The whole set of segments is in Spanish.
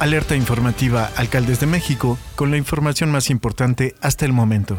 Alerta informativa Alcaldes de México con la información más importante hasta el momento.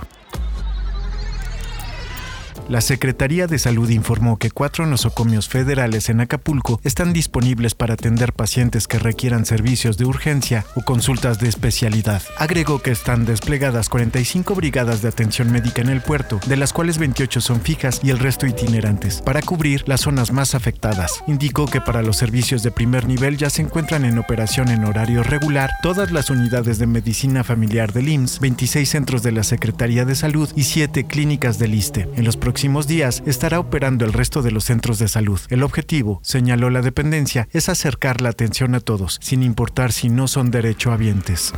La Secretaría de Salud informó que cuatro nosocomios federales en Acapulco están disponibles para atender pacientes que requieran servicios de urgencia o consultas de especialidad. Agregó que están desplegadas 45 brigadas de atención médica en el puerto, de las cuales 28 son fijas y el resto itinerantes, para cubrir las zonas más afectadas. Indicó que para los servicios de primer nivel ya se encuentran en operación en horario regular todas las unidades de medicina familiar del IMSS, 26 centros de la Secretaría de Salud y 7 clínicas del ISTE. En los próximos días estará operando el resto de los centros de salud. El objetivo, señaló la dependencia, es acercar la atención a todos, sin importar si no son derechohabientes.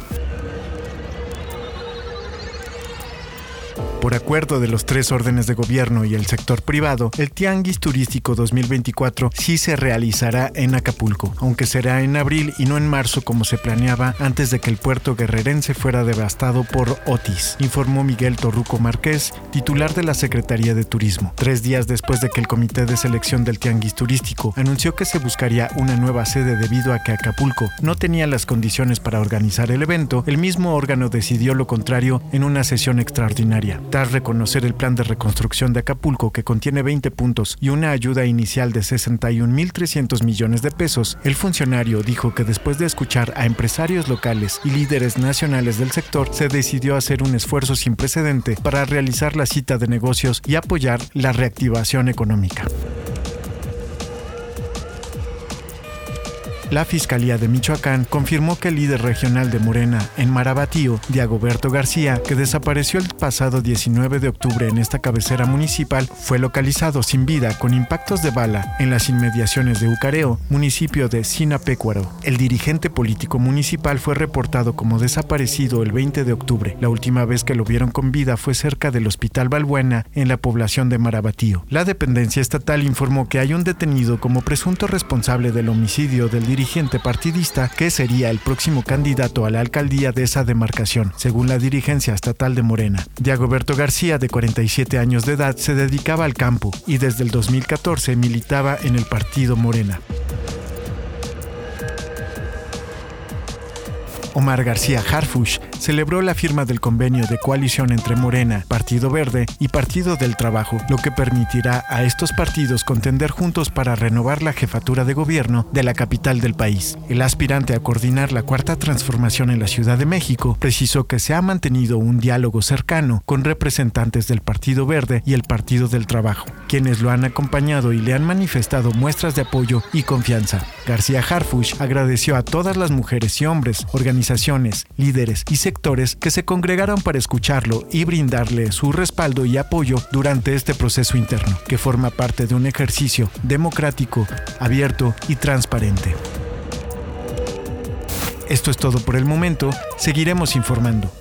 Por acuerdo de los tres órdenes de gobierno y el sector privado, el Tianguis Turístico 2024 sí se realizará en Acapulco, aunque será en abril y no en marzo como se planeaba antes de que el puerto guerrerense fuera devastado por Otis, informó Miguel Torruco Márquez, titular de la Secretaría de Turismo. Tres días después de que el Comité de Selección del Tianguis Turístico anunció que se buscaría una nueva sede debido a que Acapulco no tenía las condiciones para organizar el evento, el mismo órgano decidió lo contrario en una sesión extraordinaria. Reconocer el plan de reconstrucción de Acapulco que contiene 20 puntos y una ayuda inicial de 61.300 millones de pesos, el funcionario dijo que después de escuchar a empresarios locales y líderes nacionales del sector, se decidió hacer un esfuerzo sin precedente para realizar la cita de negocios y apoyar la reactivación económica. La Fiscalía de Michoacán confirmó que el líder regional de Morena en Marabatío, Diagoberto García, que desapareció el pasado 19 de octubre en esta cabecera municipal, fue localizado sin vida con impactos de bala en las inmediaciones de Ucareo, municipio de Sinapecuaro. El dirigente político municipal fue reportado como desaparecido el 20 de octubre. La última vez que lo vieron con vida fue cerca del Hospital Balbuena, en la población de Marabatío. La dependencia estatal informó que hay un detenido como presunto responsable del homicidio del dirigente partidista que sería el próximo candidato a la alcaldía de esa demarcación, según la dirigencia estatal de Morena. Diagoberto García, de 47 años de edad, se dedicaba al campo y desde el 2014 militaba en el partido Morena. Omar García Harfush celebró la firma del convenio de coalición entre Morena, Partido Verde y Partido del Trabajo, lo que permitirá a estos partidos contender juntos para renovar la jefatura de gobierno de la capital del país. El aspirante a coordinar la cuarta transformación en la Ciudad de México precisó que se ha mantenido un diálogo cercano con representantes del Partido Verde y el Partido del Trabajo, quienes lo han acompañado y le han manifestado muestras de apoyo y confianza. García Harfush agradeció a todas las mujeres y hombres, organizaciones, líderes y sectores que se congregaron para escucharlo y brindarle su respaldo y apoyo durante este proceso interno, que forma parte de un ejercicio democrático, abierto y transparente. Esto es todo por el momento, seguiremos informando.